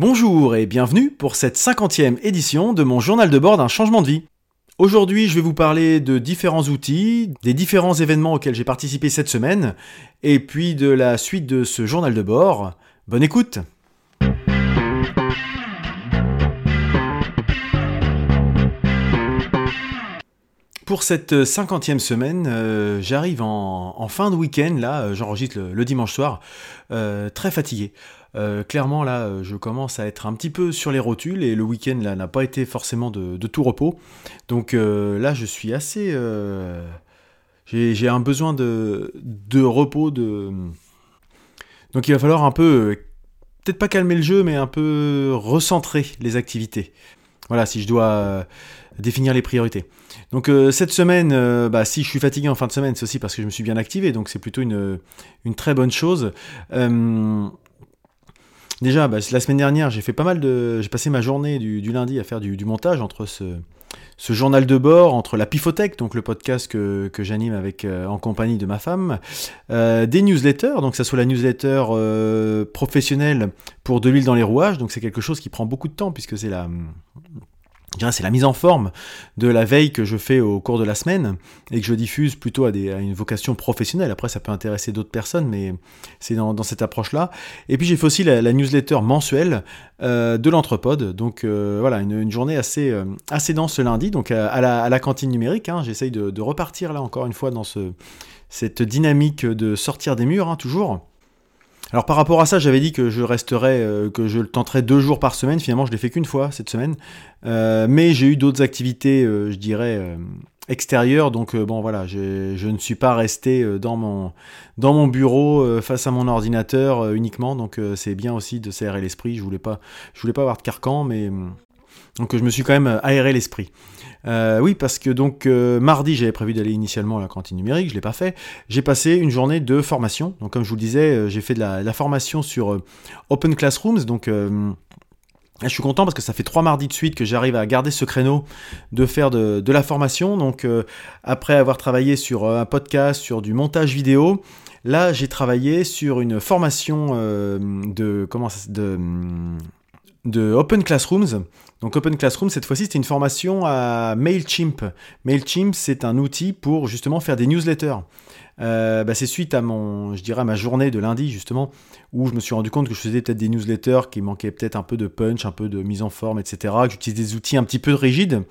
Bonjour et bienvenue pour cette cinquantième édition de mon journal de bord d'un changement de vie. Aujourd'hui, je vais vous parler de différents outils, des différents événements auxquels j'ai participé cette semaine, et puis de la suite de ce journal de bord. Bonne écoute Pour cette cinquantième semaine, euh, j'arrive en, fin de week-end, là, euh, j'enregistre le, dimanche soir, euh, très fatigué. Euh, clairement, là, euh, je commence à être un petit peu sur les rotules et le week-end, là, n'a pas été forcément de, tout repos. Donc euh, là, je suis assez. j'ai un besoin de, repos. De... Donc il va falloir un peu. Peut-être pas calmer le jeu, mais un peu recentrer les activités. Voilà, si je dois définir les priorités. Donc cette semaine, bah, si je suis fatigué en fin de semaine, c'est aussi parce que je me suis bien activé, donc c'est plutôt une, très bonne chose. Déjà, bah, la semaine dernière, j'ai fait pas mal de. J'ai passé ma journée du, lundi à faire du, montage entre ce, journal de bord, entre la Pifothèque, donc le podcast que, j'anime avec euh, en compagnie de ma femme, euh, des newsletters, donc ça soit la newsletter euh, professionnelle pour de l'huile dans les rouages, donc c'est quelque chose qui prend beaucoup de temps puisque c'est la c'est la mise en forme de la veille que je fais au cours de la semaine et que je diffuse plutôt à, une vocation professionnelle. Après, ça peut intéresser d'autres personnes, mais c'est dans, cette approche-là. Et puis, j'ai fait aussi la, newsletter mensuelle euh, de l'Entrepode. Donc, euh, voilà, une, journée assez, euh, assez dense ce lundi. Donc, à, la, cantine numérique, hein, j'essaye de, repartir là encore une fois dans ce, cette dynamique de sortir des murs, hein, toujours. Alors par rapport à ça, j'avais dit que je resterais, euh, que je le tenterais deux jours par semaine. Finalement, je l'ai fait qu'une fois cette semaine. Euh, mais j'ai eu d'autres activités, euh, je dirais, extérieures. Donc bon, voilà, je ne suis pas resté dans mon, dans mon bureau face à mon ordinateur uniquement. Donc c'est bien aussi de s'aérer l'esprit. Je voulais je voulais pas avoir de carcan, mais donc je me suis quand même aéré l'esprit. Euh, oui, parce que donc euh, mardi, j'avais prévu d'aller initialement à la cantine numérique, je l'ai pas fait. J'ai passé une journée de formation. Donc comme je vous le disais, euh, j'ai fait de la, formation sur Open Classrooms. Donc je suis content parce que ça fait trois mardis de suite que j'arrive à garder ce créneau de faire de, la formation. Donc après avoir travaillé sur un podcast, sur du montage vidéo, là j'ai travaillé sur une formation de comment de de Open Classrooms. Donc Open Classrooms, cette fois-ci, c'était une formation à MailChimp. MailChimp, c'est un outil pour justement faire des newsletters. Euh, bah, c'est suite à mon, je dirais, à ma journée de lundi justement, où je me suis rendu compte que je faisais peut-être des newsletters qui manquaient peut-être un peu de punch, un peu de mise en forme, etc. Que des outils un petit peu rigides.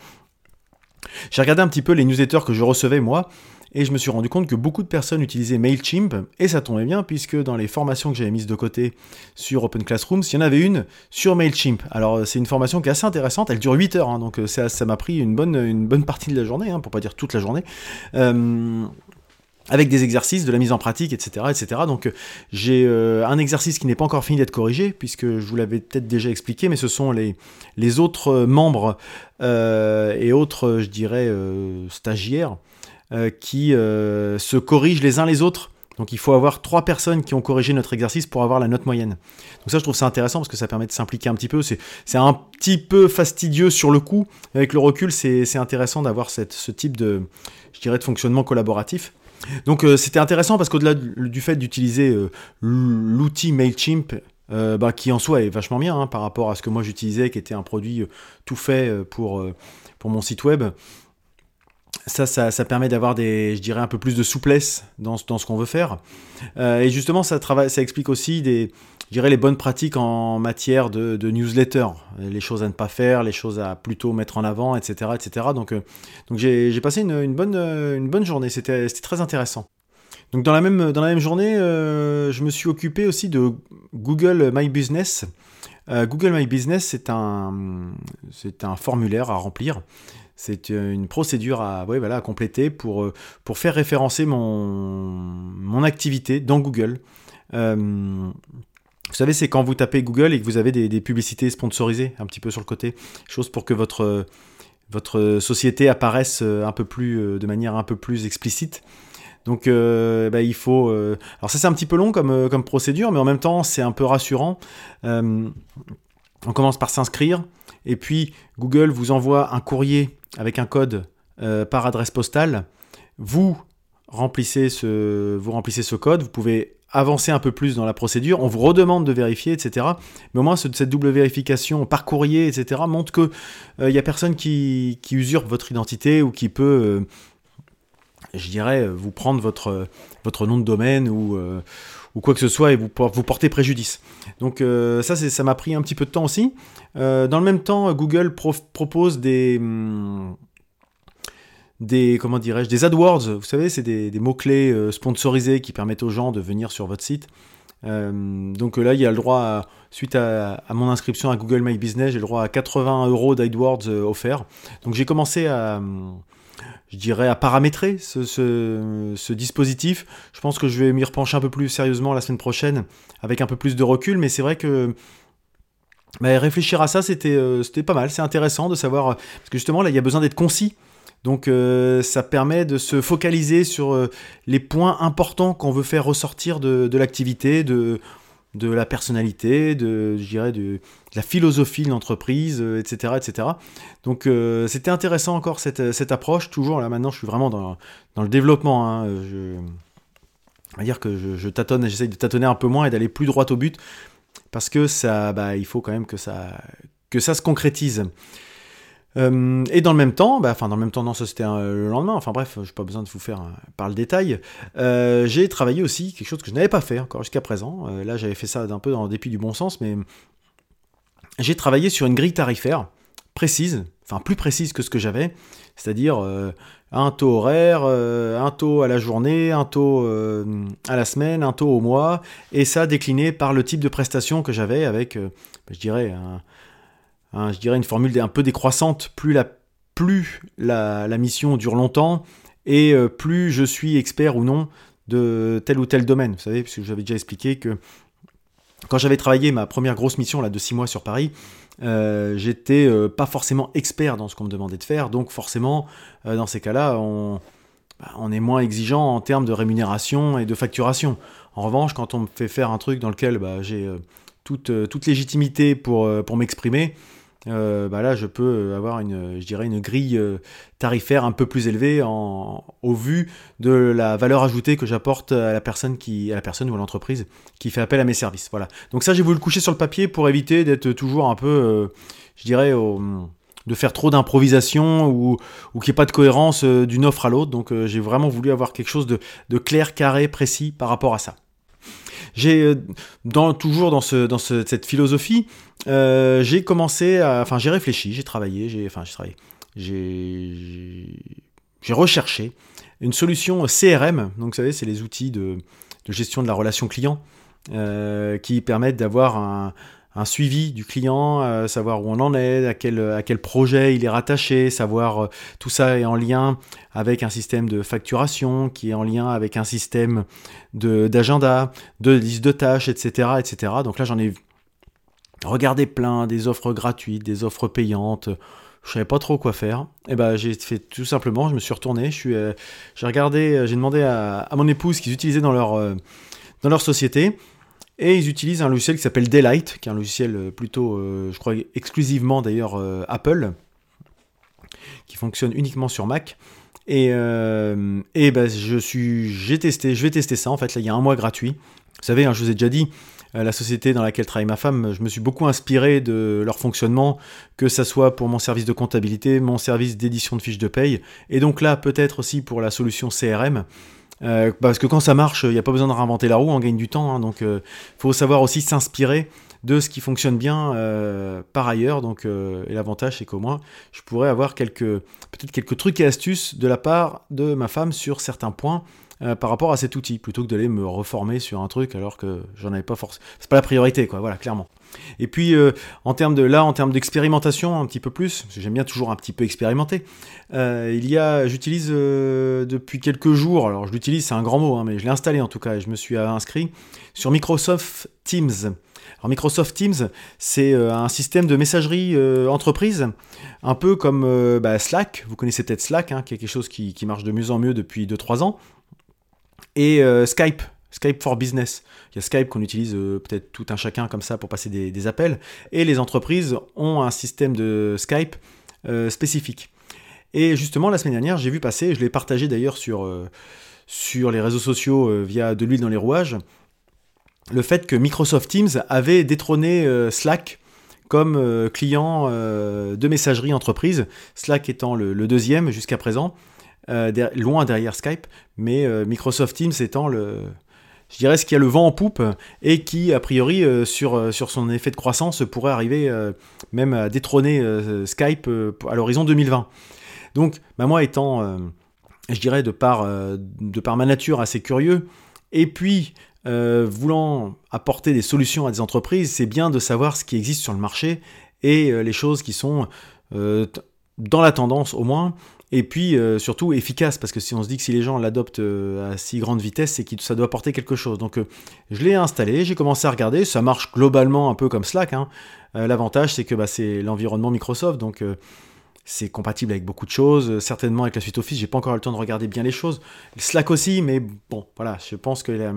J'ai regardé un petit peu les newsletters que je recevais moi, et je me suis rendu compte que beaucoup de personnes utilisaient MailChimp, et ça tombait bien, puisque dans les formations que j'avais mises de côté sur Open Classrooms, il y en avait une sur MailChimp. Alors euh, c'est une formation qui est assez intéressante, elle dure 8 heures, hein, donc euh, ça m'a pris une bonne, une bonne partie de la journée, hein, pour pas dire toute la journée. Euh, avec des exercices, de la mise en pratique, etc. etc. Donc j'ai un exercice qui n'est pas encore fini d'être corrigé, puisque je vous l'avais peut-être déjà expliqué, mais ce sont les, autres membres et autres, je dirais, stagiaires euh, qui euh, se corrigent les uns les autres. Donc il faut avoir trois personnes qui ont corrigé notre exercice pour avoir la note moyenne. Donc ça je trouve ça intéressant parce que ça permet de s'impliquer un petit peu. C'est un petit peu fastidieux sur le coup. Avec le recul c'est intéressant d'avoir ce type de, je dirais, de fonctionnement collaboratif. Donc euh, c'était intéressant parce qu'au-delà du fait d'utiliser l'outil MailChimp, bah, qui en soi est vachement bien hein, par rapport à ce que moi j'utilisais, qui était un produit tout fait pour mon site web, ça, ça, permet d'avoir des, je dirais, un peu plus de souplesse dans, dans ce qu'on veut faire. Euh, et justement, ça, travaille, ça explique aussi des, je dirais, les bonnes pratiques en matière de, de, newsletter, les choses à ne pas faire, les choses à plutôt mettre en avant, etc., etc. Donc, euh, donc j'ai passé une, une, bonne, une bonne journée. C'était très intéressant. Donc dans la même, dans la même journée, euh, je me suis occupé aussi de Google My Business. Google My Business, c'est un, c'est un formulaire à remplir c'est euh, une procédure à, voilà, à compléter pour, euh, pour faire référencer mon, mon activité dans Google. Euh, vous savez, c'est quand vous tapez Google et que vous avez des, publicités sponsorisées un petit peu sur le côté, chose pour que votre, société apparaisse un peu plus, de manière un peu plus explicite. Donc bah, il faut... alors ça c'est un petit peu long comme procédure, mais en même temps c'est un peu rassurant. on commence par s'inscrire, et puis Google vous envoie un courrier avec un code euh, par adresse postale. Vous remplissez, ce, vous remplissez ce code, vous pouvez avancé un peu plus dans la procédure, on vous redemande de vérifier, etc. Mais au moins, cette double vérification par courrier, etc., montre que il n'y a personne qui, usurpe votre identité ou qui peut, je dirais, vous prendre votre, votre nom de domaine ou ou quoi que ce soit et vous, vous porter préjudice. Donc euh, ça, ça m'a pris un petit peu de temps aussi. Euh, dans le même temps, Google propose des... Hum, des comment dirais-je des AdWords, vous savez, c'est des, mots-clés euh, sponsorisés qui permettent aux gens de venir sur votre site. donc là, il y a le droit, suite à, mon inscription à Google My Business, j'ai le droit à 80 euros d'AdWords offerts. Donc j'ai commencé à, je dirais, à paramétrer ce, dispositif. Je pense que je vais m'y repencher un peu plus sérieusement la semaine prochaine, avec un peu plus de recul, mais c'est vrai que bah, réfléchir à ça, c'était euh, c'était pas mal, c'est intéressant de savoir, parce que justement, là, il y a besoin d'être concis. Donc euh, ça permet de se focaliser sur euh, les points importants qu'on veut faire ressortir de, l'activité, de, la personnalité, de, la philosophie de l'entreprise, etc., euh, etc. Donc euh, c'était intéressant encore cette, approche. Toujours là maintenant, je suis vraiment dans, le développement. Hein. On va dire que je tâtonne, j'essaye de tâtonner un peu moins et d'aller plus droit au but parce que ça, bah, il faut quand même que ça, se concrétise. Euh, et dans le même temps, bah, enfin dans le même temps, non, ça c'était le lendemain, enfin bref, je n'ai pas besoin de vous faire par le détail. Euh, j'ai travaillé aussi quelque chose que je n'avais pas fait encore jusqu'à présent. Euh, là, j'avais fait ça d'un peu dans le dépit du bon sens, mais j'ai travaillé sur une grille tarifaire précise, enfin plus précise que ce que j'avais, c'est-à-dire un taux horaire, un taux à la journée, un taux à la semaine, un taux au mois, et ça décliné par le type de prestation que j'avais avec, je dirais, un Hein, je dirais une formule un peu décroissante, plus la, mission dure longtemps et euh, plus je suis expert ou non de tel ou tel domaine. Vous savez, puisque j'avais déjà expliqué que quand j'avais travaillé ma première grosse mission là, de 6 mois sur Paris, euh, j'étais euh, pas forcément expert dans ce qu'on me demandait de faire, donc forcément, dans ces cas-là, on, bah, on, est moins exigeant en termes de rémunération et de facturation. En revanche, quand on me fait faire un truc dans lequel bah, j'ai toute, toute, légitimité pour, pour m'exprimer, euh, bah là je peux avoir une, je dirais une grille euh, tarifaire un peu plus élevée en, au vu de la valeur ajoutée que j'apporte à la personne qui, à la personne ou à l'entreprise qui fait appel à mes services. Voilà. Donc ça j'ai voulu le coucher sur le papier pour éviter d'être toujours un peu, euh, je dirais, de faire trop d'improvisation ou, ou qu'il n'y ait pas de cohérence d'une offre à l'autre. Donc j'ai vraiment voulu avoir quelque chose de clair, carré, précis par rapport à ça. J'ai dans, toujours dans, ce, dans cette philosophie, euh, j'ai commencé à, enfin j'ai réfléchi, j'ai travaillé, j'ai, enfin j'ai travaillé, j'ai, recherché une solution CRM. Donc vous savez, c'est les outils de, de, gestion de la relation client euh, qui permettent d'avoir un, un, suivi du client, euh, savoir où on en est, à quel, à quel projet il est rattaché, savoir tout ça est en lien avec un système de facturation, qui est en lien avec un système d'agenda, de liste de tâches, etc., etc. Donc là, j'en ai Regardez plein, des offres gratuites, des offres payantes. Je savais pas trop quoi faire. Et eh ben j'ai fait tout simplement, je me suis retourné, je suis, euh, j'ai regardé, euh, j'ai demandé à, mon épouse qu'ils utilisaient dans leur, euh, dans leur société. Et ils utilisent un logiciel qui s'appelle Daylight, qui est un logiciel plutôt, je crois, exclusivement d'ailleurs Apple, qui fonctionne uniquement sur Mac. Et, et ben, je suis, j'ai je vais tester ça en fait. Là, il y a un mois gratuit. Vous savez, hein, je vous ai déjà dit, euh, la société dans laquelle travaille ma femme, je me suis beaucoup inspiré de leur fonctionnement, que ça soit pour mon service de comptabilité, mon service d'édition de fiches de paye, et donc là peut-être aussi pour la solution CRM. Euh, parce que quand ça marche, il n'y a pas besoin de réinventer la roue, on gagne du temps. Hein, donc il euh, faut savoir aussi s'inspirer de ce qui fonctionne bien par ailleurs. Donc, et l'avantage, c'est qu'au moins, je pourrais avoir quelques, peut-être quelques trucs et astuces de la part de ma femme sur certains points euh, par rapport à cet outil, plutôt que d'aller me reformer sur un truc alors que j'en avais pas forcément. C'est pas la priorité, quoi, voilà, clairement. Et puis, euh, en termes de là, en termes d'expérimentation, un petit peu plus, parce que j'aime bien toujours un petit peu expérimenter, euh, il y a, j'utilise depuis quelques jours, alors je l'utilise, c'est un grand mot, hein, mais je l'ai installé en tout cas, et je me suis inscrit sur Microsoft Teams. Alors Microsoft Teams, c'est un système de messagerie entreprise, un peu comme bah, Slack, vous connaissez peut-être Slack, hein, qui est quelque chose qui, qui marche de mieux en mieux depuis 2-3 ans et euh, Skype. Skype for Business. Il y a Skype qu'on utilise euh, peut-être tout un chacun comme ça pour passer des, appels. Et les entreprises ont un système de Skype euh, spécifique. Et justement, la semaine dernière, j'ai vu passer, je l'ai partagé d'ailleurs sur, sur les réseaux sociaux via De l'huile dans les rouages, le fait que Microsoft Teams avait détrôné Slack comme client de messagerie entreprise, Slack étant le, deuxième jusqu'à présent, loin derrière Skype, mais Microsoft Teams étant le, je dirais, ce qui a le vent en poupe et qui, a priori, euh, sur, euh, sur son effet de croissance, pourrait arriver euh, même à détrôner Skype à l'horizon 2020. Donc, bah, moi étant, je dirais, de par, de par ma nature assez curieux, et puis voulant apporter des solutions à des entreprises, c'est bien de savoir ce qui existe sur le marché et les choses qui sont dans la tendance au moins, et puis euh, surtout efficace, parce que si on se dit que si les gens l'adoptent euh, à si grande vitesse, c'est que ça doit apporter quelque chose. Donc euh, je l'ai installé, j'ai commencé à regarder, ça marche globalement un peu comme Slack. Hein. L'avantage c'est que bah, c'est l'environnement Microsoft, donc c'est compatible avec beaucoup de choses, certainement avec la suite Office, j'ai pas encore eu le temps de regarder bien les choses. Slack aussi, mais bon, voilà, je pense que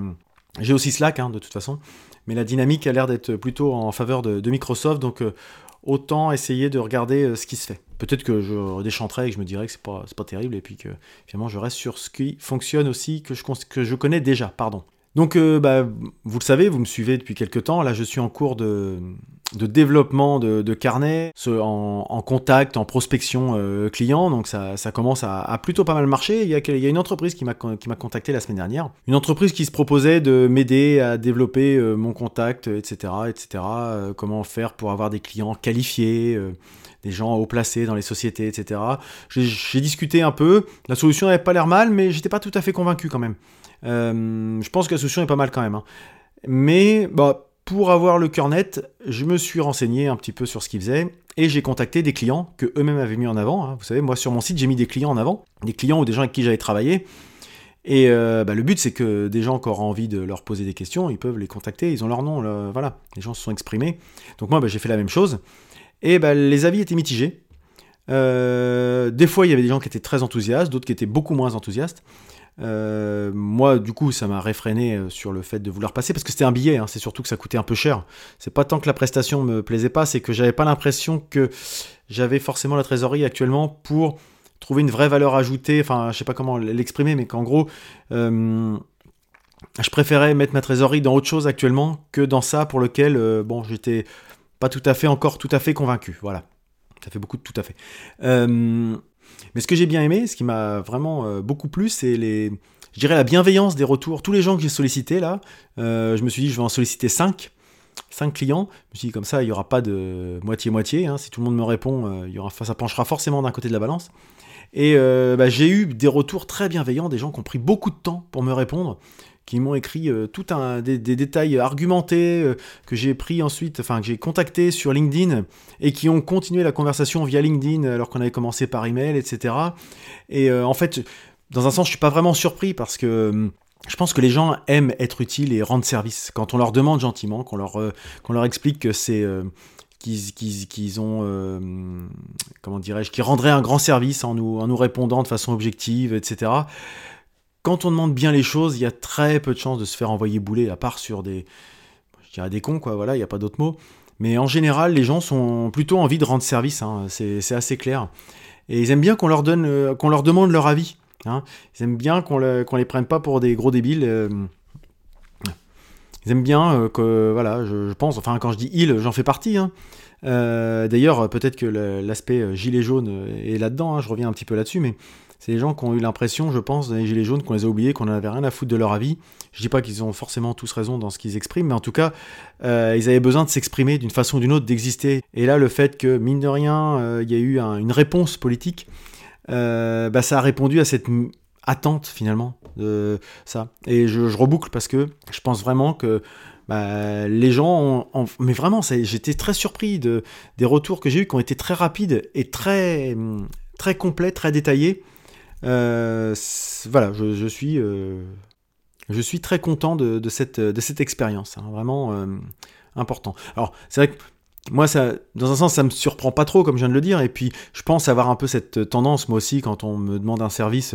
j'ai aussi Slack hein, de toute façon, mais la dynamique a l'air d'être plutôt en faveur de, de Microsoft, donc autant essayer de regarder ce qui se fait peut-être que je déchanterais et que je me dirais que c'est pas, pas terrible et puis que finalement je reste sur ce qui fonctionne aussi, que je, que je connais déjà, pardon. Donc, euh, bah, vous le savez, vous me suivez depuis quelques temps. Là, je suis en cours de, de développement de, de carnet, en, en, contact, en prospection euh, client. Donc, ça, ça commence à, plutôt pas mal marcher. Il y a, il y a une entreprise qui m'a contacté la semaine dernière. Une entreprise qui se proposait de m'aider à développer euh, mon contact, etc., etc. comment faire pour avoir des clients qualifiés des gens haut placés dans les sociétés, etc. J'ai discuté un peu. La solution n'avait pas l'air mal, mais j'étais pas tout à fait convaincu quand même. Euh, je pense que la solution est pas mal quand même. Hein. Mais bah, pour avoir le cœur net, je me suis renseigné un petit peu sur ce qu'ils faisaient et j'ai contacté des clients que eux-mêmes avaient mis en avant. Hein. Vous savez, moi sur mon site, j'ai mis des clients en avant, des clients ou des gens avec qui j'avais travaillé. Et euh, bah, le but, c'est que des gens qui auraient envie de leur poser des questions, ils peuvent les contacter, ils ont leur nom, voilà, les gens se sont exprimés. Donc moi, bah, j'ai fait la même chose. Et bah, les avis étaient mitigés. Euh, des fois, il y avait des gens qui étaient très enthousiastes, d'autres qui étaient beaucoup moins enthousiastes. Euh, moi, du coup, ça m'a réfréné euh, sur le fait de vouloir passer parce que c'était un billet. Hein, c'est surtout que ça coûtait un peu cher. C'est pas tant que la prestation me plaisait pas, c'est que j'avais pas l'impression que j'avais forcément la trésorerie actuellement pour trouver une vraie valeur ajoutée. Enfin, je sais pas comment l'exprimer, mais qu'en gros, je préférais mettre ma trésorerie dans autre chose actuellement que dans ça pour lequel, bon, j'étais pas tout à fait encore tout à fait convaincu. Voilà. Ça fait beaucoup de tout à fait. Euh, mais ce que j'ai bien aimé, ce qui m'a vraiment euh, beaucoup plu, c'est les, je dirais la bienveillance des retours. Tous les gens que j'ai sollicités là, euh, je me suis dit je vais en solliciter 5. 5 clients. Je me suis dit comme ça, il n'y aura pas de moitié-moitié. Hein. Si tout le monde me répond, il y aura, ça penchera forcément d'un côté de la balance. Et bah, j'ai eu des retours très bienveillants, des gens qui ont pris beaucoup de temps pour me répondre qui m'ont écrit euh, tout un des, détails argumentés euh, que j'ai pris ensuite, enfin que j'ai contacté sur LinkedIn et qui ont continué la conversation via LinkedIn alors qu'on avait commencé par email, etc. Et euh, en fait, dans un sens, je suis pas vraiment surpris parce que je pense que les gens aiment être utiles et rendre service. Quand on leur demande gentiment, qu'on leur, qu'on leur explique que c'est qu'ils ont, comment dirais-je, qu'ils rendraient un grand service en nous, en nous répondant de façon objective, etc quand on demande bien les choses, il y a très peu de chances de se faire envoyer bouler, à part sur des, je dirais des cons, quoi, voilà, il n'y a pas d'autre mot. Mais en général, les gens sont plutôt envie de rendre service, hein, c'est assez clair. Et ils aiment bien qu'on leur, donne, euh, qu'on leur demande leur avis. Hein. Ils aiment bien qu'on ne les prenne pas pour des gros débiles. Euh. ils aiment bien euh, que, voilà, je, pense, enfin quand je dis ils, j'en fais partie. Hein. D'ailleurs, peut-être que l'aspect gilet jaune est là-dedans, je reviens un petit peu là-dessus, mais c'est les gens qui ont eu l'impression, je pense, dans les Gilets jaunes, qu'on les a oubliés, qu'on n'avait rien à foutre de leur avis. Je dis pas qu'ils ont forcément tous raison dans ce qu'ils expriment, mais en tout cas, euh, ils avaient besoin de s'exprimer d'une façon ou d'une autre, d'exister. Et là, le fait que, mine de rien, euh, il y a eu une réponse politique, euh, bah, ça a répondu à cette attente, finalement, de ça. Et je, reboucle parce que je pense vraiment que bah, les gens ont, mais vraiment j'étais très surpris de, des retours que j'ai eu qui ont été très rapides et très très complets, très détaillés voilà, je, suis, euh, je suis très content de, cette, de cette expérience, hein, vraiment euh, important. Alors, c'est vrai que moi, ça, dans un sens, ça me surprend pas trop, comme je viens de le dire, et puis je pense avoir un peu cette tendance, moi aussi, quand on me demande un service,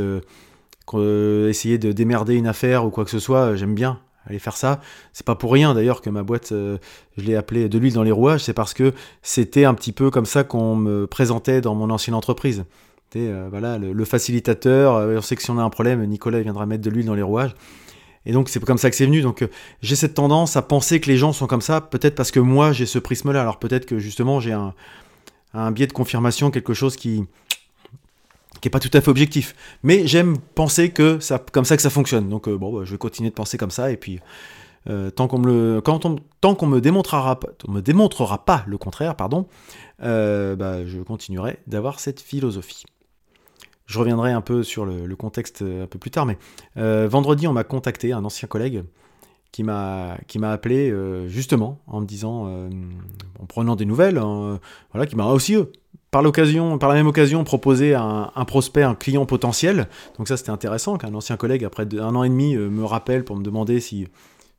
essayer de démerder une affaire ou quoi que ce soit, j'aime bien aller faire ça. C'est pas pour rien d'ailleurs que ma boîte, je l'ai appelée de l'huile dans les rouages, c'est parce que c'était un petit peu comme ça qu'on me présentait dans mon ancienne entreprise. Euh, le, facilitateur, euh, on sait que si on a un problème, Nicolas viendra mettre de l'huile dans les rouages. Et donc c'est comme ça que c'est venu. Donc j'ai cette tendance à penser que les gens sont comme ça, peut-être parce que moi j'ai ce prisme-là. Alors peut-être que justement j'ai un, biais de confirmation, quelque chose qui qui est pas tout à fait objectif. Mais j'aime penser que ça, comme ça que ça fonctionne. Donc bon, bah, je vais continuer de penser comme ça et puis euh, tant qu'on me quand on, tant qu'on me démontrera, on me démontrera pas le contraire, pardon, euh, bah, je continuerai d'avoir cette philosophie. Je reviendrai un peu sur le, contexte euh, un peu plus tard, mais vendredi, on m'a contacté, un ancien collègue, qui m'a appelé justement en me disant, en prenant des nouvelles, hein, voilà, qui m'a aussi par par la même occasion, proposé un, un, prospect, un client potentiel. Donc ça, c'était intéressant qu'un ancien collègue, après un an et demi, me rappelle pour me demander si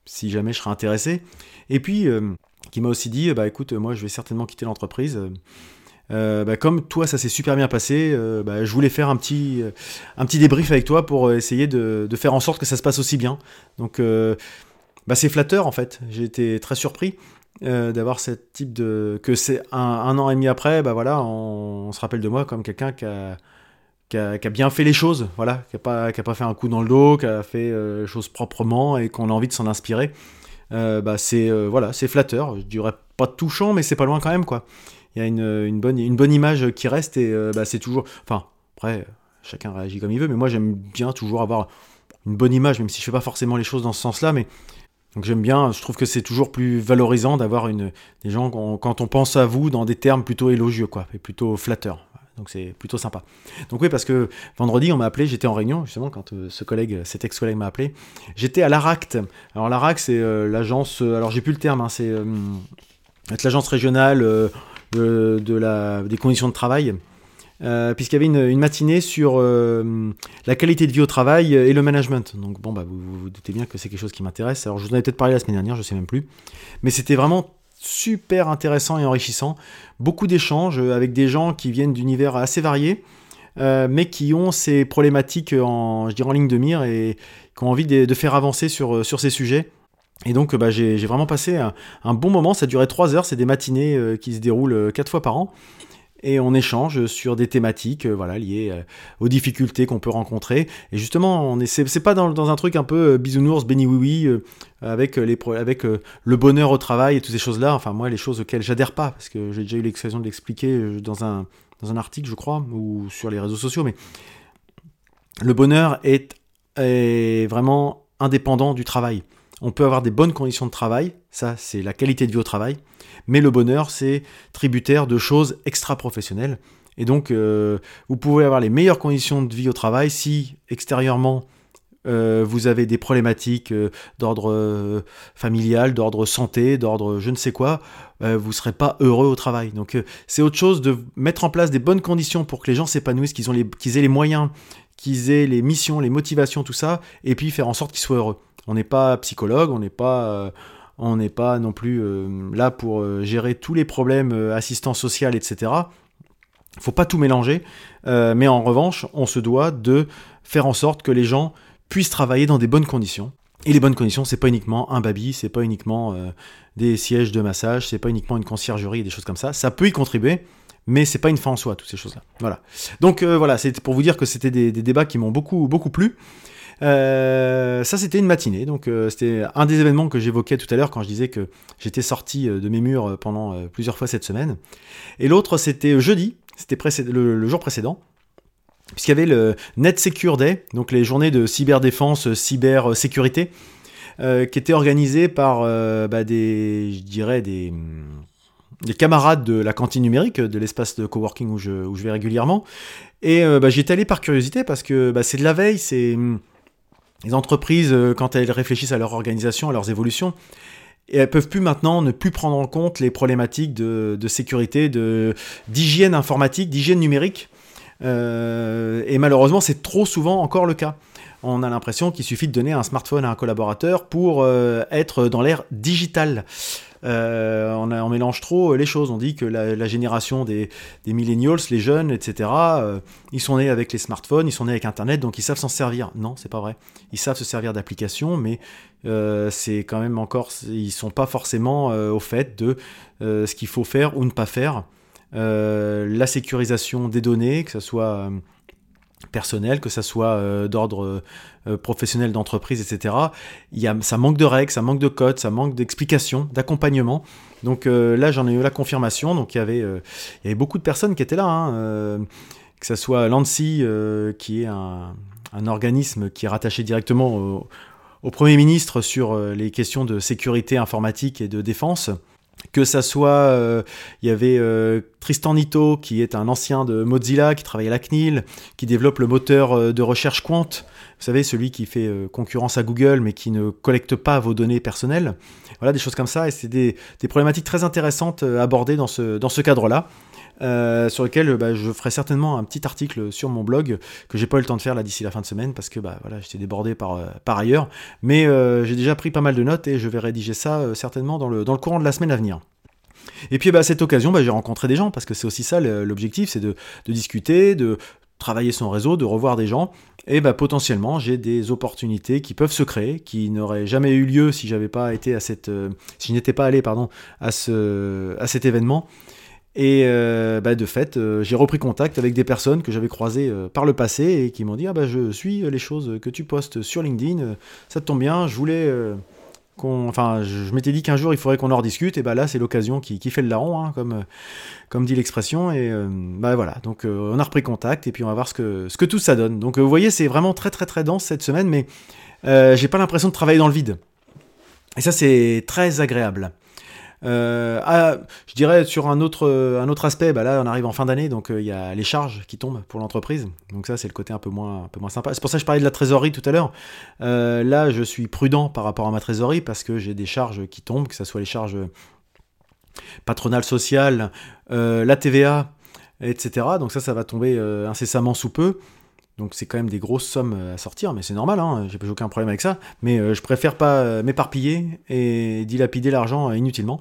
si jamais je serais intéressé. Et puis, euh, qui m'a aussi dit, bah écoute, moi je vais certainement quitter l'entreprise. Euh, bah, comme toi ça s'est super bien passé, euh, bah, je voulais faire un petit, un petit débrief avec toi pour essayer de, faire en sorte que ça se passe aussi bien. Donc bah, c'est flatteur en fait, j'ai été très surpris. d'avoir ce type de que c'est un, an et demi après bah voilà on, se rappelle de moi comme quelqu'un qui a qui a, bien fait les choses, voilà, qui n'a pas, pas fait un coup dans le dos, qui a fait euh, les choses proprement et qu'on a envie de s'en inspirer. Euh, bah, c'est euh, voilà, flatteur. Je dirais pas touchant, mais c'est pas loin quand même, quoi. Il y a une, bonne, image qui reste et bah, c'est toujours. Enfin, après, chacun réagit comme il veut, mais moi j'aime bien toujours avoir une bonne image, même si je fais pas forcément les choses dans ce sens-là, mais donc j'aime bien, je trouve que c'est toujours plus valorisant d'avoir des gens quand on pense à vous dans des termes plutôt élogieux quoi, et plutôt flatteurs. Donc c'est plutôt sympa. Donc oui, parce que vendredi, on m'a appelé, j'étais en réunion, justement, quand euh, ce collègue, cet ex-collègue m'a appelé. J'étais à l'ARACT. Alors l'ARACT, c'est euh, l'agence, euh, alors j'ai plus le terme, hein, c'est l'agence régionale des conditions de travail. puisqu'il y avait une, matinée sur la qualité de vie au travail et le management. Donc bon, bah, vous, vous doutez bien que c'est quelque chose qui m'intéresse. Alors je vous en avais peut-être parlé la semaine dernière, je sais même plus. Mais c'était vraiment super intéressant et enrichissant. Beaucoup d'échanges avec des gens qui viennent d'univers assez variés, euh, mais qui ont ces problématiques en, je dirais, en ligne de mire et qui ont envie de, faire avancer sur ces sujets. Et donc bah, j'ai vraiment passé un, bon moment, ça durait trois heures, c'est des matinées euh, qui se déroulent euh, quatre fois par an et on échange sur des thématiques euh, liées aux difficultés qu'on peut rencontrer. Et justement, on est, c'est, pas dans, un truc un peu bisounours, béni oui oui, avec, le bonheur au travail et toutes ces choses-là. Enfin, moi, les choses auxquelles j'adhère pas, parce que j'ai déjà eu l'occasion de l'expliquer dans un, article, je crois, ou sur les réseaux sociaux, mais le bonheur est vraiment indépendant du travail. On peut avoir des bonnes conditions de travail, ça c'est la qualité de vie au travail, mais le bonheur c'est tributaire de choses extra-professionnelles. Et donc euh, vous pouvez avoir les meilleures conditions de vie au travail si extérieurement euh, vous avez des problématiques euh, d'ordre familial, d'ordre santé, d'ordre je ne sais quoi, vous ne serez pas heureux au travail. Donc c'est autre chose de mettre en place des bonnes conditions pour que les gens s'épanouissent, qu'ils aient les moyens, qu'ils aient les missions, les motivations, tout ça, et puis faire en sorte qu'ils soient heureux. On n'est pas psychologue, on n'est pas, euh, on n'est pas non plus euh, là pour euh, gérer tous les problèmes assistance sociale, etc. Faut pas tout mélanger, mais en revanche, on se doit de faire en sorte que les gens puissent travailler dans des bonnes conditions. Et les bonnes conditions, c'est pas uniquement un baby, c'est pas uniquement des sièges de massage, c'est pas uniquement une conciergerie et des choses comme ça. Ça peut y contribuer, mais c'est pas une fin en soi, toutes ces choses-là. Voilà. Donc voilà, c'est pour vous dire que c'était des, débats qui m'ont beaucoup, beaucoup plu. Euh, ça, c'était une matinée. Donc, euh, c'était un des événements que j'évoquais tout à l'heure quand je disais que j'étais sorti euh, de mes murs pendant plusieurs fois cette semaine. Et l'autre, c'était jeudi, c'était le, jour précédent puisqu'il y avait le Net Secure Day, donc les journées de cyberdéfense, cybersécurité, euh, qui étaient organisées par bah, des, je dirais, des, des, camarades de la cantine numérique, de l'espace de coworking où je, vais régulièrement. Et bah, j'y étais allé par curiosité parce que bah, c'est de la veille, c'est les entreprises, euh, quand elles réfléchissent à leur organisation, à leurs évolutions, elles peuvent plus maintenant ne plus prendre en compte les problématiques de, sécurité, de d'hygiène informatique, d'hygiène numérique. Euh, et malheureusement, c'est trop souvent encore le cas. On a l'impression qu'il suffit de donner un smartphone à un collaborateur pour euh, être dans l'ère digitale. Euh, on, mélange trop les choses. On dit que la, génération des, millennials, les jeunes, etc., euh, ils sont nés avec les smartphones, ils sont nés avec Internet, donc ils savent s'en servir. Non, c'est pas vrai. Ils savent se servir d'applications, mais euh, c'est quand même encore, ils sont pas forcément au fait de ce qu'il faut faire ou ne pas faire. la sécurisation des données, que ce soit personnel, que ça soit d'ordre professionnel d'entreprise, etc. Il y a, ça manque de règles, ça manque de codes, ça manque d'explications, d'accompagnement. Donc là, j'en ai eu la confirmation. Donc il y avait, beaucoup de personnes qui étaient là. Hein, que ce soit l'ANSI, qui est un, organisme qui est rattaché directement au, Premier ministre sur euh, les questions de sécurité informatique et de défense. Que ça soit, euh, il y avait euh, Tristan Nito, qui est un ancien de Mozilla, qui travaille à la CNIL, qui développe le moteur de recherche Quant. Vous savez, celui qui fait concurrence à Google, mais qui ne collecte pas vos données personnelles. Voilà, des choses comme ça. Et c'est des, des, problématiques très intéressantes abordées dans ce, dans ce cadre-là. Euh, sur lequel bah, je ferai certainement un petit article sur mon blog que j'ai pas eu le temps de faire là d'ici la fin de semaine parce que bah, voilà, j'étais débordé par, euh, par ailleurs. Mais euh, j'ai déjà pris pas mal de notes et je vais rédiger ça certainement dans le, dans le courant de la semaine à venir. Et puis bah, à cette occasion, j'ai rencontré des gens, parce que c'est aussi ça l'objectif, c'est de, discuter, de travailler son réseau, de revoir des gens. Et potentiellement, j'ai des opportunités qui peuvent se créer, qui n'auraient jamais eu lieu si pas été à cette, si je n'étais pas allé pardon à ce, à cet événement. Et euh, bah, de fait, euh, j'ai repris contact avec des personnes que j'avais croisées euh, par le passé et qui m'ont dit Ah bah je suis les choses que tu postes sur LinkedIn, ça te tombe bien, je voulais qu'on. Enfin, je, m'étais dit qu'un jour il faudrait qu'on en rediscute, et bah là c'est l'occasion qui, fait le larron, hein, comme, comme dit l'expression. Et bah voilà, donc on a repris contact et puis on va voir ce que, ce que tout ça donne. Donc vous voyez, c'est vraiment très très très dense cette semaine, mais j'ai pas l'impression de travailler dans le vide. Et ça c'est très agréable. Euh, ah, je dirais sur un autre, un autre aspect, bah là on arrive en fin d'année, donc euh, il y a les charges qui tombent pour l'entreprise. Donc ça c'est le côté un peu moins, un peu moins sympa. C'est pour ça que je parlais de la trésorerie tout à l'heure. Euh, là je suis prudent par rapport à ma trésorerie parce que j'ai des charges qui tombent, que ce soit les charges patronales sociales, la TVA, etc. Donc ça ça va tomber incessamment sous peu. Donc c'est quand même des grosses sommes à sortir, mais c'est normal, hein, j'ai aucun problème avec ça. Mais euh, je préfère pas euh, m'éparpiller et dilapider l'argent inutilement.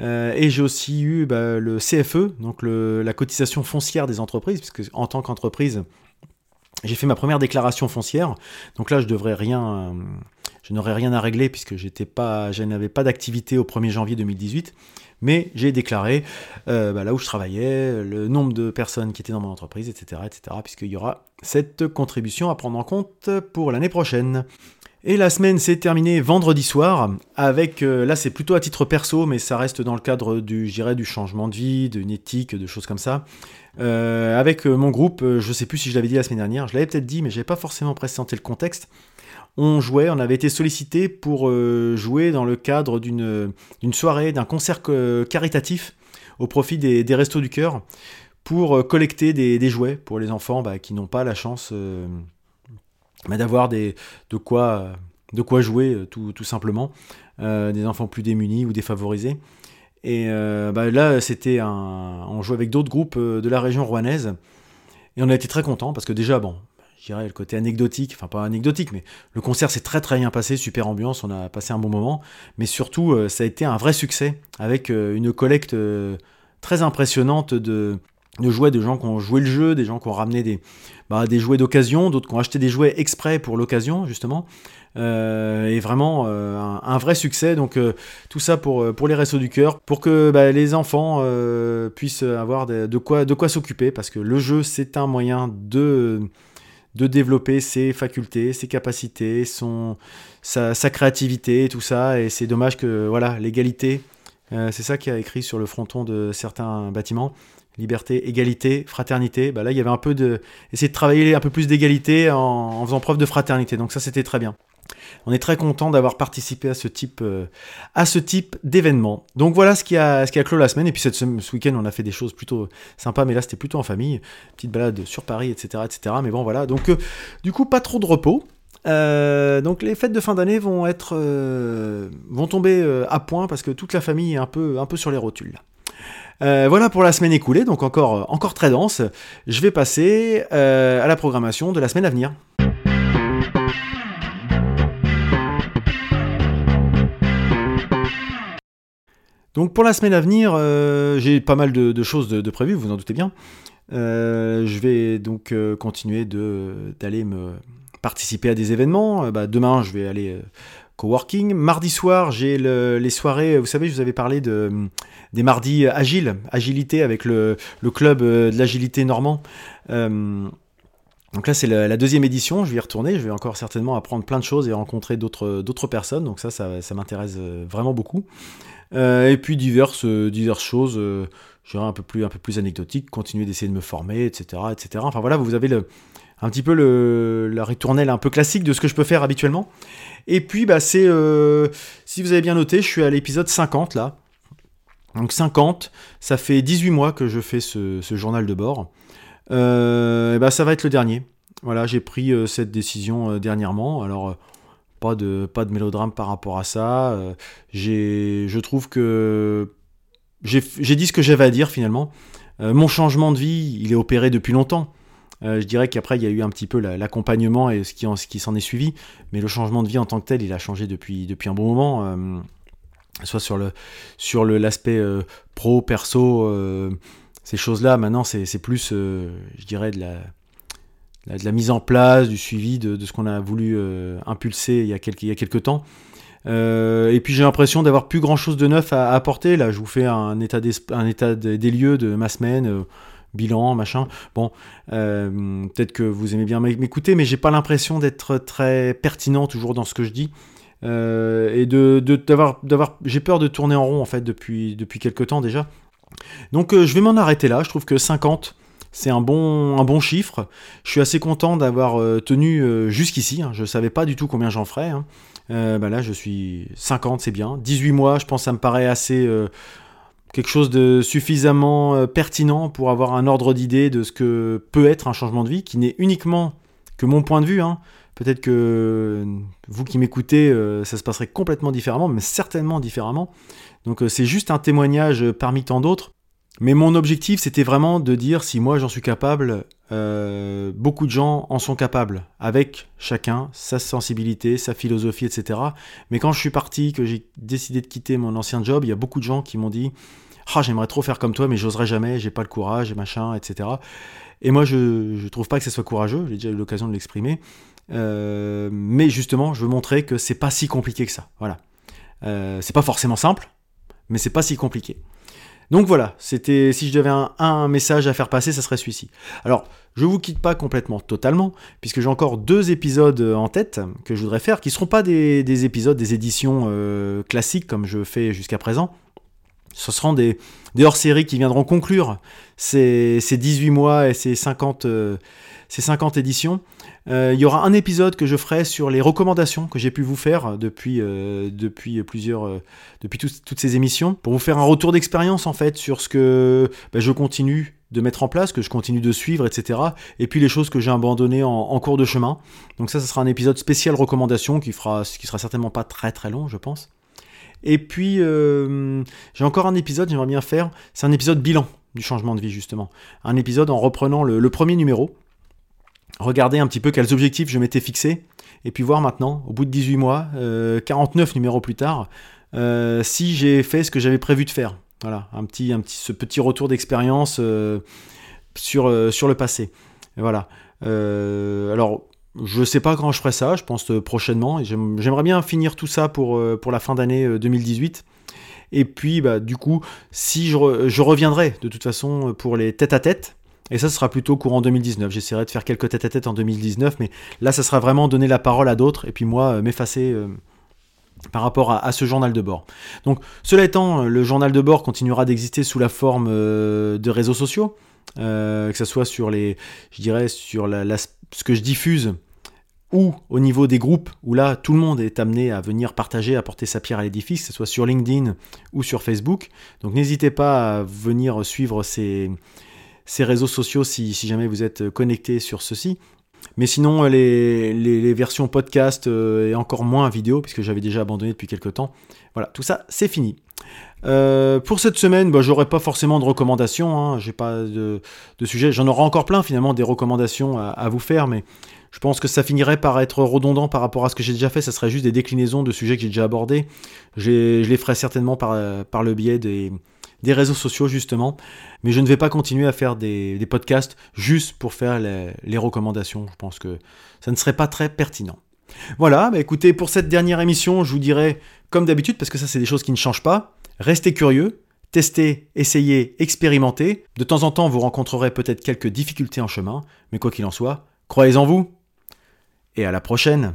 Euh, et j'ai aussi eu bah, le CFE, donc la cotisation foncière des entreprises, puisque en tant qu'entreprise, j'ai fait ma première déclaration foncière. Donc là, je devrais rien, je n'aurais rien à régler puisque je n'avais pas d'activité au 1er janvier 2018 mais j'ai déclaré euh, bah, là où je travaillais, le nombre de personnes qui étaient dans mon entreprise, etc., etc., puisqu'il y aura cette contribution à prendre en compte pour l'année prochaine. Et la semaine s'est terminée vendredi soir avec, euh, là c'est plutôt à titre perso, mais ça reste dans le cadre du, du changement de vie, d'une éthique, de choses comme ça. Euh, avec mon groupe, je sais plus si je l'avais dit la semaine dernière, je l'avais peut-être dit, mais j'avais pas forcément présenté le contexte on jouait, on avait été sollicité pour euh, jouer dans le cadre d'une soirée, d'un concert caritatif au profit des, Restos du Cœur pour euh, collecter des, jouets pour les enfants bah, qui n'ont pas la chance euh, bah, d'avoir de quoi, jouer tout, simplement, des enfants plus démunis ou défavorisés. Et bah, là, c'était un, on jouait avec d'autres groupes de la région rouennaise. Et on a été très contents parce que déjà, bon, le côté anecdotique, enfin pas anecdotique, mais le concert s'est très très bien passé, super ambiance, on a passé un bon moment, mais surtout euh, ça a été un vrai succès, avec euh, une collecte euh, très impressionnante de, jouets, de gens qui ont joué le jeu, des gens qui ont ramené des, bah, jouets d'occasion, d'autres qui ont acheté des jouets exprès pour l'occasion, justement. et vraiment un, vrai succès. Donc tout ça pour, les Restos du Cœur, pour que bah, les enfants puissent avoir de quoi s'occuper, parce que le jeu c'est un moyen de de développer ses facultés, ses capacités, son, sa, créativité, tout ça. Et c'est dommage que voilà l'égalité, euh, c'est ça qui a écrit sur le fronton de certains bâtiments. Liberté, égalité, fraternité. Bah là, il y avait un peu de. Essayer de travailler un peu plus d'égalité en faisant preuve de fraternité. Donc, ça, c'était très bien. On est très content d'avoir participé à ce type, euh, à ce type d'événement. Donc voilà ce qui, a, ce clos la semaine. Et puis ce week-end, on a fait des choses plutôt sympas, mais là c'était plutôt en famille. Petite balade sur Paris, etc. etc. Mais bon voilà. Donc euh, du coup, pas trop de repos. Euh, donc les fêtes de fin d'année vont tomber à point parce que toute la famille est un peu, un peu sur les rotules. voilà pour la semaine écoulée, donc encore, encore très dense. Je vais passer à la programmation de la semaine à venir. Donc pour la semaine à venir, euh, j'ai pas mal de, choses de, prévues, vous en doutez bien. Euh, je vais donc euh, continuer d'aller me participer à des événements. Bah, demain, je vais aller coworking. Mardi soir, j'ai les soirées. Vous savez, je vous avais parlé de, des mardis agiles, agilité avec le, club de l'agilité normand. Donc là, c'est la, deuxième édition, je vais y retourner, je vais encore certainement apprendre plein de choses et rencontrer d'autres personnes, donc ça, ça, m'intéresse vraiment beaucoup. Euh, et puis diverses, diverses choses, je dirais un peu plus, un peu plus anecdotiques, continuer d'essayer de me former, etc., etc. Enfin voilà, vous avez un petit peu la ritournelle un peu classique de ce que je peux faire habituellement. Et puis, bah, c'est, si vous avez bien noté, je suis à l'épisode 50 là. Donc 50, ça fait 18 mois que je fais ce, journal de bord. Euh, et ben ça va être le dernier. Voilà, j'ai pris euh, cette décision euh, dernièrement. Alors, pas, de, pas de mélodrame par rapport à ça. je trouve que j'ai dit ce que j'avais à dire finalement. mon changement de vie, il est opéré depuis longtemps. je dirais qu'après, il y a eu un petit peu l'accompagnement et ce qui, s'en est suivi. Mais le changement de vie en tant que tel, il a changé depuis, un bon moment soit sur le sur le l'aspect euh, pro perso euh, ces choses là maintenant c'est plus euh, je dirais de la, de la mise en place du suivi de, ce qu'on a voulu impulser il y a quelques temps et puis j'ai l'impression d'avoir plus grand chose de neuf à, apporter là je vous fais un état des, lieux de ma semaine bilan, machin. Bon, peut-être que vous aimez bien m'écouter, mais j'ai pas l'impression d'être très pertinent toujours dans ce que je dis. Euh, et de, d'avoir, j'ai peur de tourner en rond en fait depuis, depuis quelques temps déjà. Donc euh, je vais m'en arrêter là, je trouve que 50 c'est un bon, chiffre. Je suis assez content d'avoir euh, tenu jusqu'ici, hein. je ne savais pas du tout combien j'en ferais. Hein. Bah là je suis 50 c'est bien, 18 mois je pense ça me paraît assez quelque chose de suffisamment pertinent pour avoir un ordre d'idée de ce que peut être un changement de vie qui n'est uniquement que mon point de vue. Hein. Peut-être que vous qui m'écoutez, euh, ça se passerait complètement différemment, mais certainement différemment. Donc euh, c'est juste un témoignage parmi tant d'autres. Mais mon objectif, c'était vraiment de dire si moi j'en suis capable, euh, beaucoup de gens en sont capables, avec chacun sa sensibilité, sa philosophie, etc. Mais quand je suis parti, que j'ai décidé de quitter mon ancien job, il y a beaucoup de gens qui m'ont dit Ah, j'aimerais trop faire comme toi, mais j'oserais jamais, j'ai pas le courage, et machin, etc. Et moi, je ne trouve pas que ce soit courageux, j'ai déjà eu l'occasion de l'exprimer. Euh, mais justement, je veux montrer que c'est pas si compliqué que ça. Voilà. Euh, c'est pas forcément simple, mais c'est pas si compliqué. Donc voilà, c'était si je devais un, message à faire passer, ça serait celui-ci. Alors, je vous quitte pas complètement, totalement, puisque j'ai encore deux épisodes en tête que je voudrais faire, qui seront pas des, épisodes, des éditions euh, classiques comme je fais jusqu'à présent. Ce seront des, hors-séries qui viendront conclure ces, ces, 18 mois et ces 50, ces 50 éditions. Euh, il y aura un épisode que je ferai sur les recommandations que j'ai pu vous faire depuis, euh, plusieurs, euh, depuis toutes ces émissions, pour vous faire un retour d'expérience en fait sur ce que bah, je continue de mettre en place, que je continue de suivre, etc. Et puis les choses que j'ai abandonnées en, cours de chemin. Donc ça, ce sera un épisode spécial recommandation qui fera, qui sera certainement pas très très long, je pense. Et puis j'ai encore un épisode, j'aimerais bien faire, c'est un épisode bilan du changement de vie justement. Un épisode en reprenant le premier numéro, regarder un petit peu quels objectifs je m'étais fixé, et puis voir maintenant, au bout de 18 mois, 49 euh, numéros plus tard, euh, si j'ai fait ce que j'avais prévu de faire. Voilà, un petit, un petit, ce petit retour d'expérience euh, sur, sur le passé. voilà. alors, je sais pas quand je ferai ça, je pense prochainement. J'aimerais bien finir tout ça pour, pour la fin d'année 2018. Et puis, bah, du coup, si je, reviendrai de toute façon pour les tête-à-tête, et ça, ce sera plutôt courant 2019. J'essaierai de faire quelques tête-à-tête en 2019, mais là, ça sera vraiment donner la parole à d'autres et puis moi, euh, m'effacer euh, par rapport à, ce journal de bord. Donc, cela étant, le journal de bord continuera d'exister sous la forme euh, de réseaux sociaux, que ce soit sur les, je dirais, sur ce que je diffuse ou au niveau des groupes où là tout le monde est amené à venir partager, apporter sa pierre à l'édifice, que ce soit sur LinkedIn ou sur Facebook. Donc n'hésitez pas à venir suivre ces, ces réseaux sociaux si, jamais vous êtes connecté sur ceci. Mais sinon, les, versions podcast euh, et encore moins vidéo, puisque j'avais déjà abandonné depuis quelques temps. Voilà, tout ça, c'est fini. Euh, pour cette semaine, bah, j'aurai pas forcément de recommandations, hein, j'ai pas de, sujet. J'en aurai encore plein finalement des recommandations à, vous faire, mais je pense que ça finirait par être redondant par rapport à ce que j'ai déjà fait. Ça serait juste des déclinaisons de sujets que j'ai déjà abordés. Je les ferai certainement par, par le biais des, des réseaux sociaux justement. Mais je ne vais pas continuer à faire des, podcasts juste pour faire les, recommandations. Je pense que ça ne serait pas très pertinent. Voilà, bah écoutez, pour cette dernière émission, je vous dirais, comme d'habitude, parce que ça c'est des choses qui ne changent pas, restez curieux, testez, essayez, expérimentez. De temps en temps, vous rencontrerez peut-être quelques difficultés en chemin, mais quoi qu'il en soit, Croyez en vous et à la prochaine